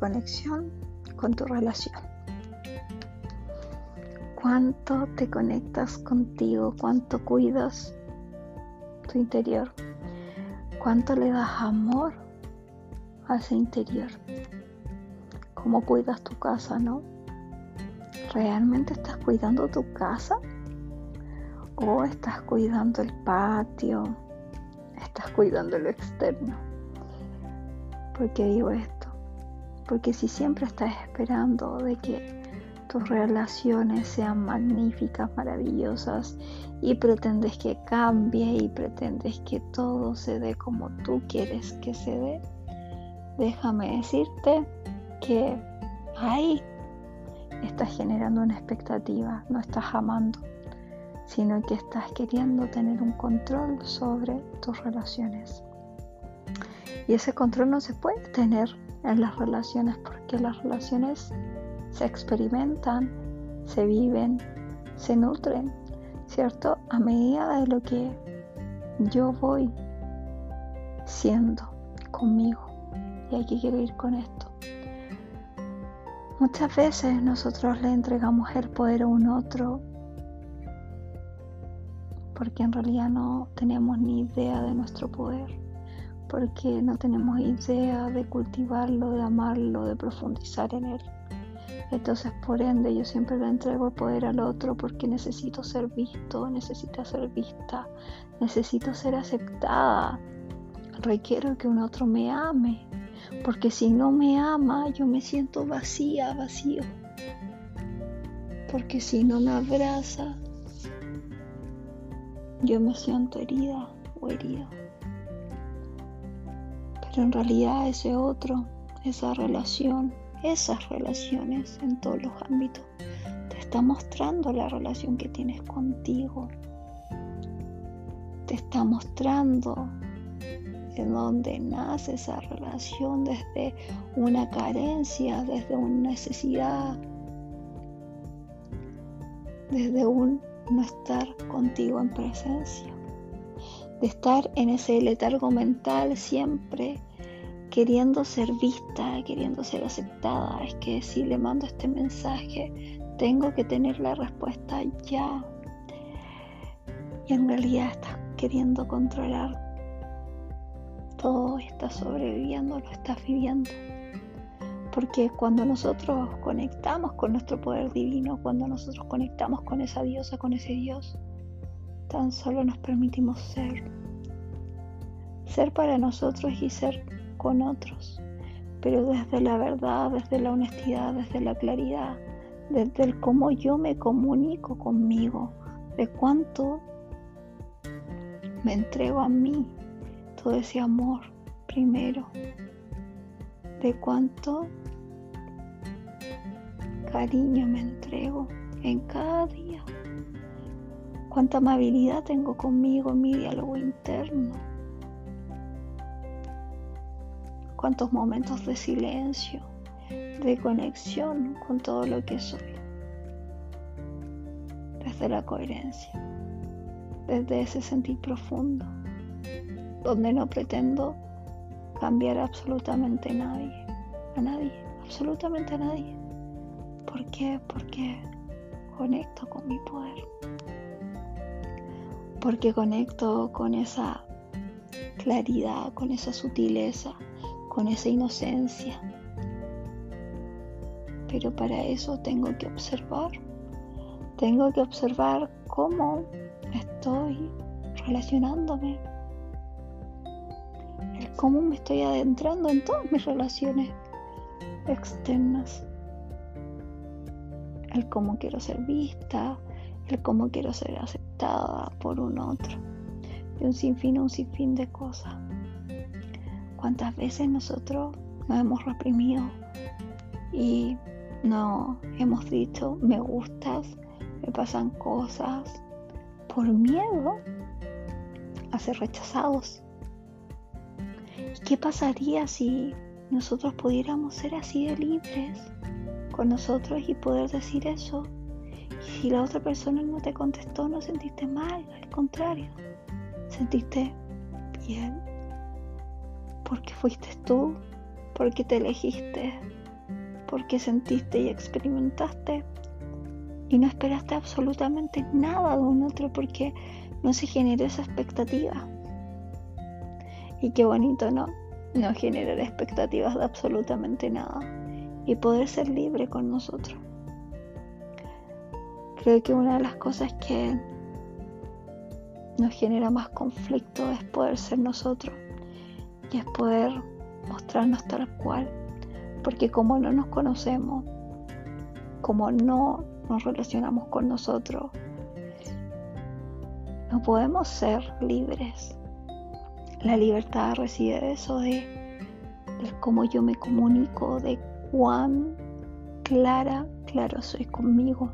conexión con tu relación. Cuánto te conectas contigo, cuánto cuidas tu interior, cuánto le das amor a ese interior, cómo cuidas tu casa, ¿no? ¿Realmente estás cuidando tu casa? ¿O estás cuidando el patio? ¿Estás cuidando lo externo? ¿Por qué digo esto? Porque si siempre estás esperando de que tus relaciones sean magníficas, maravillosas y pretendes que cambie y pretendes que todo se dé como tú quieres que se dé, déjame decirte que ahí estás generando una expectativa, no estás amando, sino que estás queriendo tener un control sobre tus relaciones. Y ese control no se puede tener en las relaciones porque las relaciones se experimentan, se viven, se nutren, ¿cierto? A medida de lo que yo voy siendo conmigo. Y aquí quiero ir con esto. Muchas veces nosotros le entregamos el poder a un otro porque en realidad no tenemos ni idea de nuestro poder, porque no tenemos idea de cultivarlo, de amarlo, de profundizar en él. Entonces, por ende, yo siempre le entrego el poder al otro porque necesito ser visto, necesito ser vista, necesito ser aceptada. Requiero que un otro me ame, porque si no me ama, yo me siento vacía, vacío. Porque si no me abraza, yo me siento herida o herido. Pero en realidad ese otro, esa relación, esas relaciones en todos los ámbitos, te está mostrando la relación que tienes contigo. Te está mostrando en donde nace esa relación desde una carencia, desde una necesidad, desde un no estar contigo en presencia, de estar en ese letargo mental siempre queriendo ser vista, queriendo ser aceptada. Es que si le mando este mensaje, tengo que tener la respuesta ya. Y en realidad estás queriendo controlar todo está sobreviviendo, lo estás viviendo. Porque cuando nosotros conectamos con nuestro poder divino, cuando nosotros conectamos con esa diosa, con ese Dios, tan solo nos permitimos ser. Ser para nosotros y ser con otros. Pero desde la verdad, desde la honestidad, desde la claridad, desde el cómo yo me comunico conmigo, de cuánto me entrego a mí, todo ese amor primero, de cuánto cariño me entrego en cada día, cuánta amabilidad tengo conmigo en mi diálogo interno, cuántos momentos de silencio, de conexión con todo lo que soy, desde la coherencia, desde ese sentir profundo donde no pretendo cambiar absolutamente a nadie, a nadie, absolutamente a nadie. ¿Por qué? Porque conecto con mi poder. Porque conecto con esa claridad, con esa sutileza, con esa inocencia. Pero para eso tengo que observar. Tengo que observar cómo estoy relacionándome cómo me estoy adentrando en todas mis relaciones externas. El cómo quiero ser vista, el cómo quiero ser aceptada por un otro. Y un sinfín, un sinfín de cosas. ¿Cuántas veces nosotros nos hemos reprimido y no hemos dicho me gustas, me pasan cosas por miedo a ser rechazados? ¿Qué pasaría si nosotros pudiéramos ser así de libres con nosotros y poder decir eso? Y si la otra persona no te contestó, no sentiste mal, al contrario, sentiste bien, porque fuiste tú, porque te elegiste, porque sentiste y experimentaste y no esperaste absolutamente nada de un otro porque no se generó esa expectativa. Y qué bonito, ¿no? No generar expectativas de absolutamente nada y poder ser libre con nosotros. Creo que una de las cosas que nos genera más conflicto es poder ser nosotros y es poder mostrarnos tal cual. Porque como no nos conocemos, como no nos relacionamos con nosotros, no podemos ser libres. La libertad reside de eso, de, de cómo yo me comunico, de cuán clara, claro soy conmigo.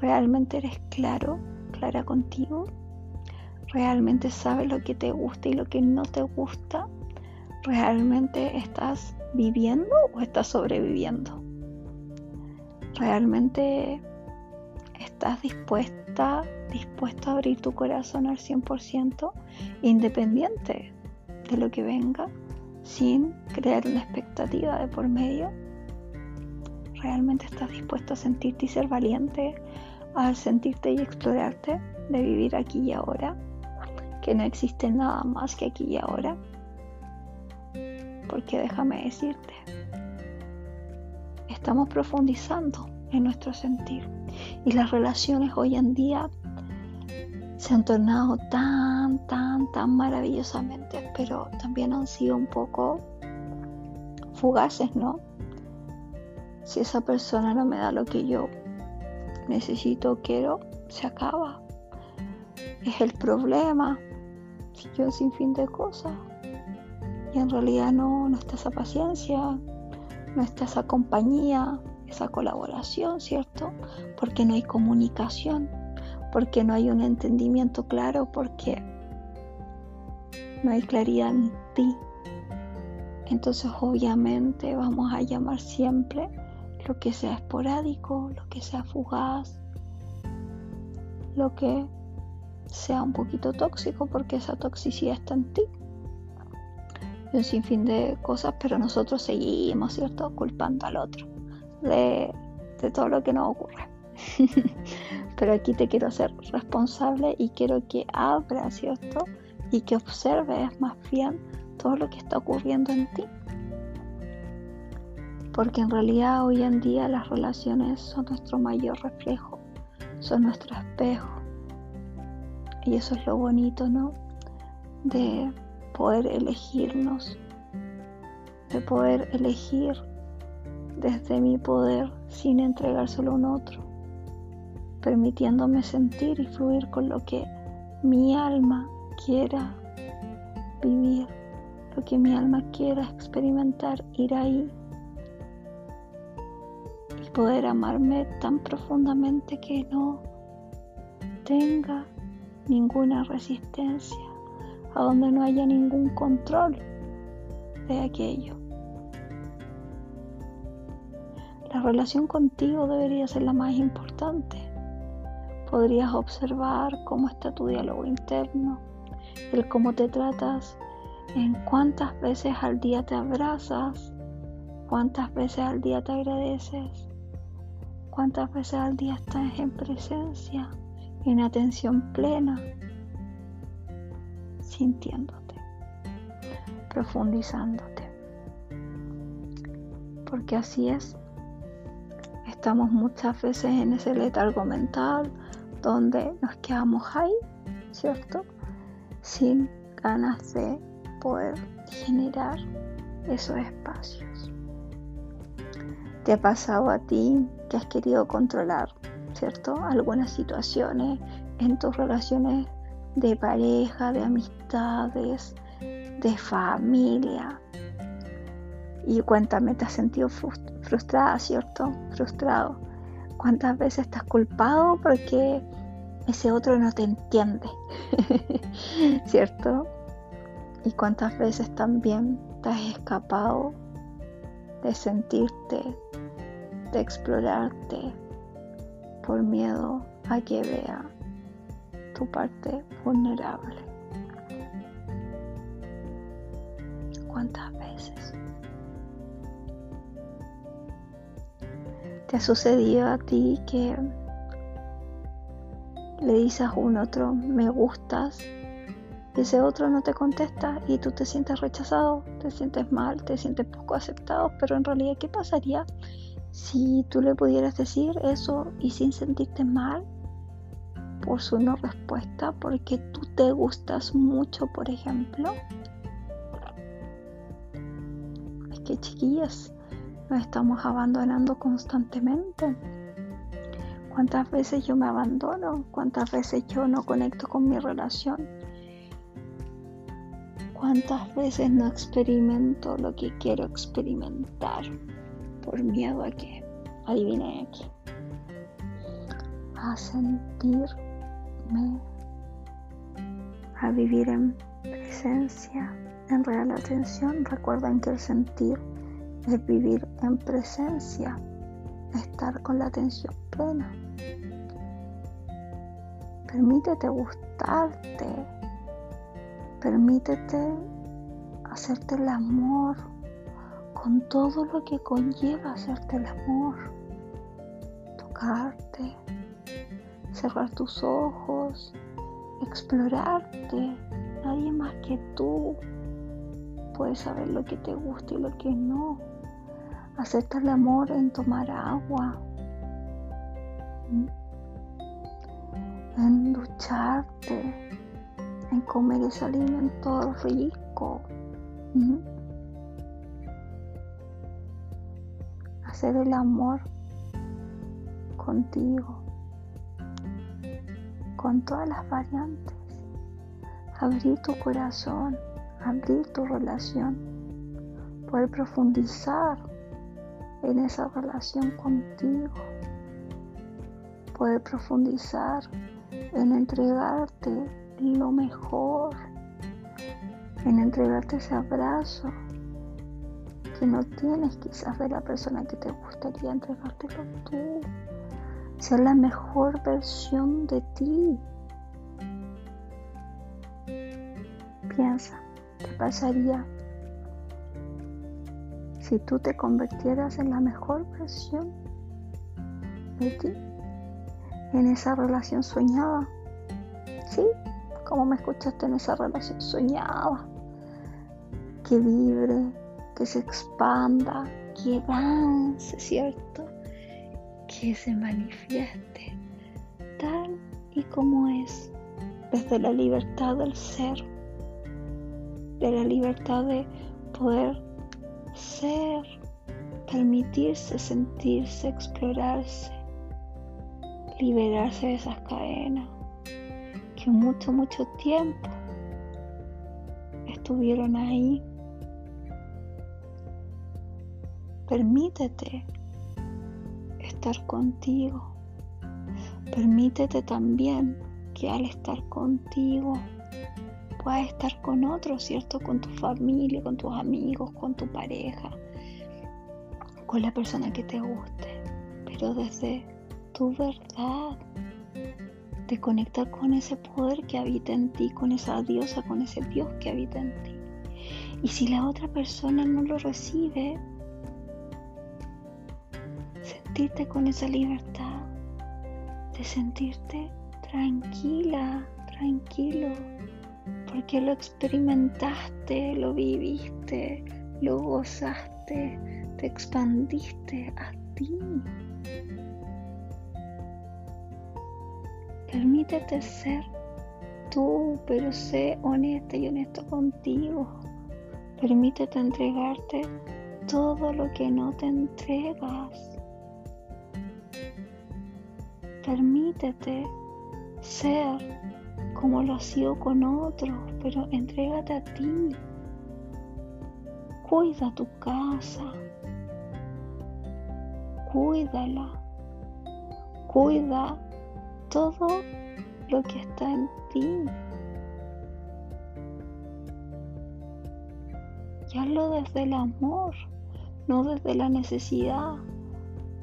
¿Realmente eres claro, clara contigo? ¿Realmente sabes lo que te gusta y lo que no te gusta? ¿Realmente estás viviendo o estás sobreviviendo? ¿Realmente estás dispuesta, dispuesto a abrir tu corazón al 100%, independiente de lo que venga, sin crear una expectativa de por medio? ¿Realmente estás dispuesto a sentirte y ser valiente al sentirte y explorarte, de vivir aquí y ahora? Que no existe nada más que aquí y ahora. Porque déjame decirte, estamos profundizando en nuestro sentir y las relaciones hoy en día se han tornado tan, tan, tan maravillosamente, pero también han sido un poco fugaces, ¿no? Si esa persona no me da lo que yo necesito, quiero, se acaba. Es el problema. Yo sin fin de cosas. Y en realidad no, no está esa paciencia, no está esa compañía, esa colaboración, ¿cierto? Porque no hay comunicación, porque no hay un entendimiento claro, porque no hay claridad en ti. Entonces obviamente vamos a llamar siempre lo que sea esporádico, lo que sea fugaz, lo que sea un poquito tóxico, porque esa toxicidad está en ti. Y un sinfín de cosas, pero nosotros seguimos, ¿cierto?, culpando al otro de, todo lo que nos ocurre. Pero aquí te quiero ser responsable y quiero que abras, ¿cierto? Y que observes más bien todo lo que está ocurriendo en ti. Porque en realidad hoy en día las relaciones son nuestro mayor reflejo, son nuestro espejo. Y eso es lo bonito, ¿no? De poder elegirnos, de poder elegir desde mi poder sin entregárselo a un otro, permitiéndome sentir y fluir con lo que mi alma quiera vivir, lo que mi alma quiera experimentar, ir ahí poder amarme tan profundamente que no tenga ninguna resistencia, a donde no haya ningún control de aquello. La relación contigo debería ser la más importante. Podrías observar cómo está tu diálogo interno, el cómo te tratas, en cuántas veces al día te abrazas, cuántas veces al día te agradeces, cuántas veces al día estás en presencia, en atención plena, sintiéndote, profundizándote. Porque así es estamos muchas veces en ese letargo mental donde nos quedamos ahí, ¿cierto? Sin ganas de poder generar esos espacios. ¿Te ha pasado a ti que has querido controlar, ¿cierto? Algunas situaciones en tus relaciones de pareja, de amistades, de familia. Y cuéntame, ¿te has sentido frustrada, ¿cierto? Frustrado. ¿Cuántas veces estás culpado porque ese otro no te entiende? ¿Cierto? ¿Y cuántas veces también te has escapado de sentirte, de explorarte por miedo a que vea tu parte vulnerable? ¿Cuántas veces? ¿Te ha sucedido a ti que le dices a un otro me gustas y ese otro no te contesta y tú te sientes rechazado, te sientes mal, te sientes poco aceptado, pero en realidad ¿qué pasaría si tú le pudieras decir eso y sin sentirte mal por su no respuesta, porque tú te gustas mucho, por ejemplo? Es que chiquillas, nos estamos abandonando constantemente. ¿Cuántas veces yo me abandono? ¿Cuántas veces yo no conecto con mi relación? ¿Cuántas veces no experimento lo que quiero experimentar por miedo a que, adivine aquí, a sentirme, a vivir en presencia, en real atención? Recuerden que el sentir es vivir en presencia, estar con la atención plena. Permítete gustarte Permítete hacerte el amor con todo lo que conlleva hacerte el amor. Tocarte, cerrar tus ojos, explorarte. Nadie más que tú puede saber lo que te gusta y lo que no. Hacerte el amor en tomar agua, en ducharte en comer ese alimento rico. Hacer el amor contigo, con todas las variantes. Abrir tu corazón, abrir tu relación, poder profundizar en esa relación contigo, poder profundizar en entregarte lo mejor, en entregarte ese abrazo que no tienes quizás de la persona que te gustaría entregártelo tú. Ser la mejor versión de ti. Piensa, ¿qué pasaría si tú te convirtieras en la mejor versión de ti? En esa relación soñada. ¿Sí? como me escuchaste en esa relación soñaba, que vibre, que se expanda, que avance, ¿cierto? Que se manifieste tal y como es, desde la libertad del ser, de la libertad de poder ser, permitirse, sentirse, explorarse, liberarse de esas cadenas que mucho, mucho tiempo estuvieron ahí. Permítete estar contigo. Permítete también que al estar contigo puedas estar con otros, ¿cierto? Con tu familia, con tus amigos, con tu pareja, con la persona que te guste, pero desde tu verdad, de conectar con ese poder que habita en ti, con esa diosa, con ese Dios que habita en ti. Y si la otra persona no lo recibe, con esa libertad de sentirte tranquila, tranquilo, porque lo experimentaste, lo viviste, lo gozaste, te expandiste a ti. Permítete ser tú, pero sé honesta y honesto contigo. Permítete entregarte todo lo que no te entregas. Permítete ser como lo has sido con otros, pero entrégate a ti. Cuida tu casa. Cuídala. Cuida todo lo que está en ti. Y hazlo desde el amor, no desde la necesidad,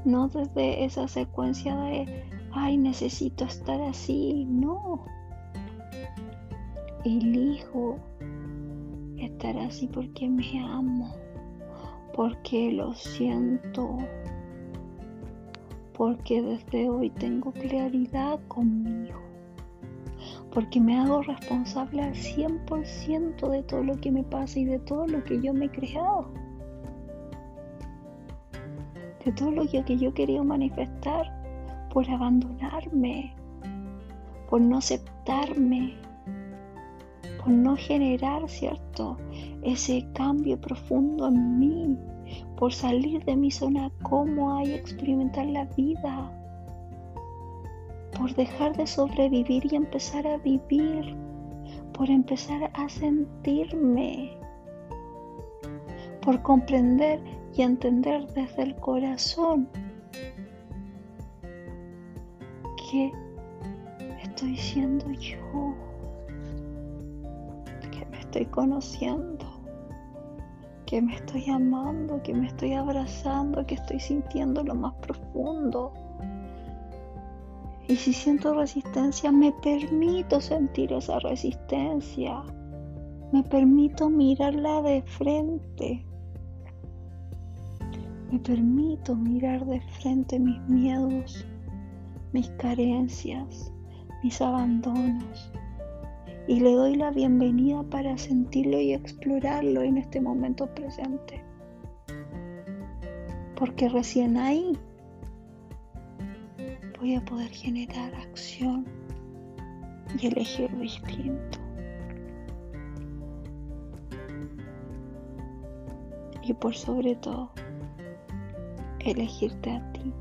no desde esa secuencia de, ay, necesito estar así. No. Elijo estar así porque me amo, porque lo siento, porque desde hoy tengo claridad conmigo, porque me hago responsable al 100% de todo lo que me pasa y de todo lo que yo me he creado, de todo lo que yo quería manifestar por abandonarme, por no aceptarme, por no generar, ¿cierto? Ese cambio profundo en mí, por salir de mi zona cómoda y experimentar la vida, por dejar de sobrevivir y empezar a vivir, por empezar a sentirme, por comprender y entender desde el corazón que estoy siendo yo, que me estoy conociendo que me estoy amando, que me estoy abrazando, que estoy sintiendo lo más profundo. Y si siento resistencia, me permito sentir esa resistencia. Me permito mirarla de frente. Me permito mirar de frente mis miedos, mis carencias, mis abandonos, y le doy la bienvenida para sentirlo y explorarlo en este momento presente. Porque recién ahí voy a poder generar acción y elegir distinto. Y por sobre todo, elegirte a ti.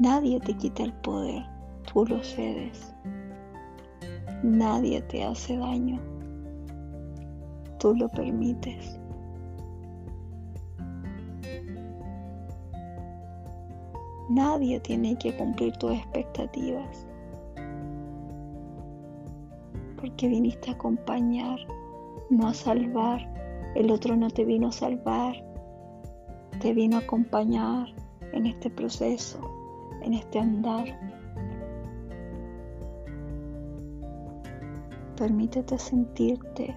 Nadie te quita el poder, tú lo cedes. Nadie te hace daño. Tú lo permites. Nadie tiene que cumplir tus expectativas. Porque viniste a acompañar, no a salvar. El otro no te vino a salvar. Te vino a acompañar en este proceso, en este andar. Permítete sentirte,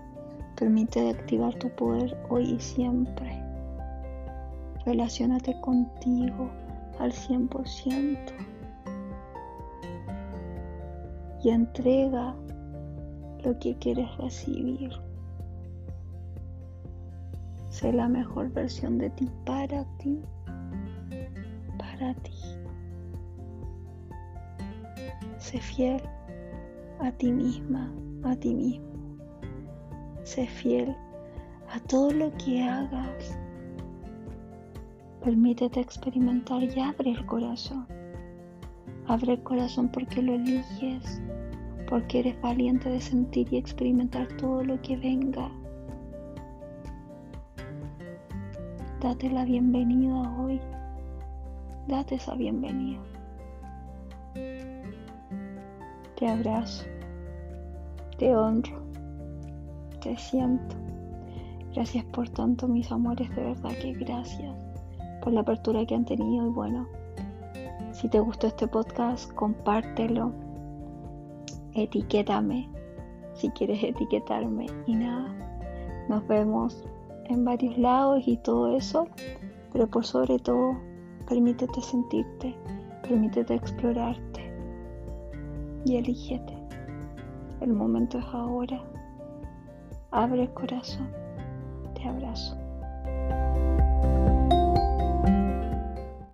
permítete activar tu poder hoy y siempre. Relaciónate contigo al 100% y entrega lo que quieres recibir. Sé la mejor versión de ti para ti, para ti. Sé fiel a ti misma, a ti mismo. Sé fiel a todo lo que hagas. Permítete experimentar y abre el corazón. Abre el corazón porque lo eliges, porque eres valiente de sentir y experimentar todo lo que venga. Date la bienvenida hoy. Date esa bienvenida. Te abrazo. Te honro, te siento. Gracias por tanto, mis amores, de verdad que gracias por la apertura que han tenido y bueno, si te gustó este podcast, compártelo, etiquétame si quieres etiquetarme y nada, nos vemos en varios lados y todo eso, pero por sobre todo, permítete sentirte, permítete explorarte y elígete. El momento es ahora. Abre el corazón. Te abrazo.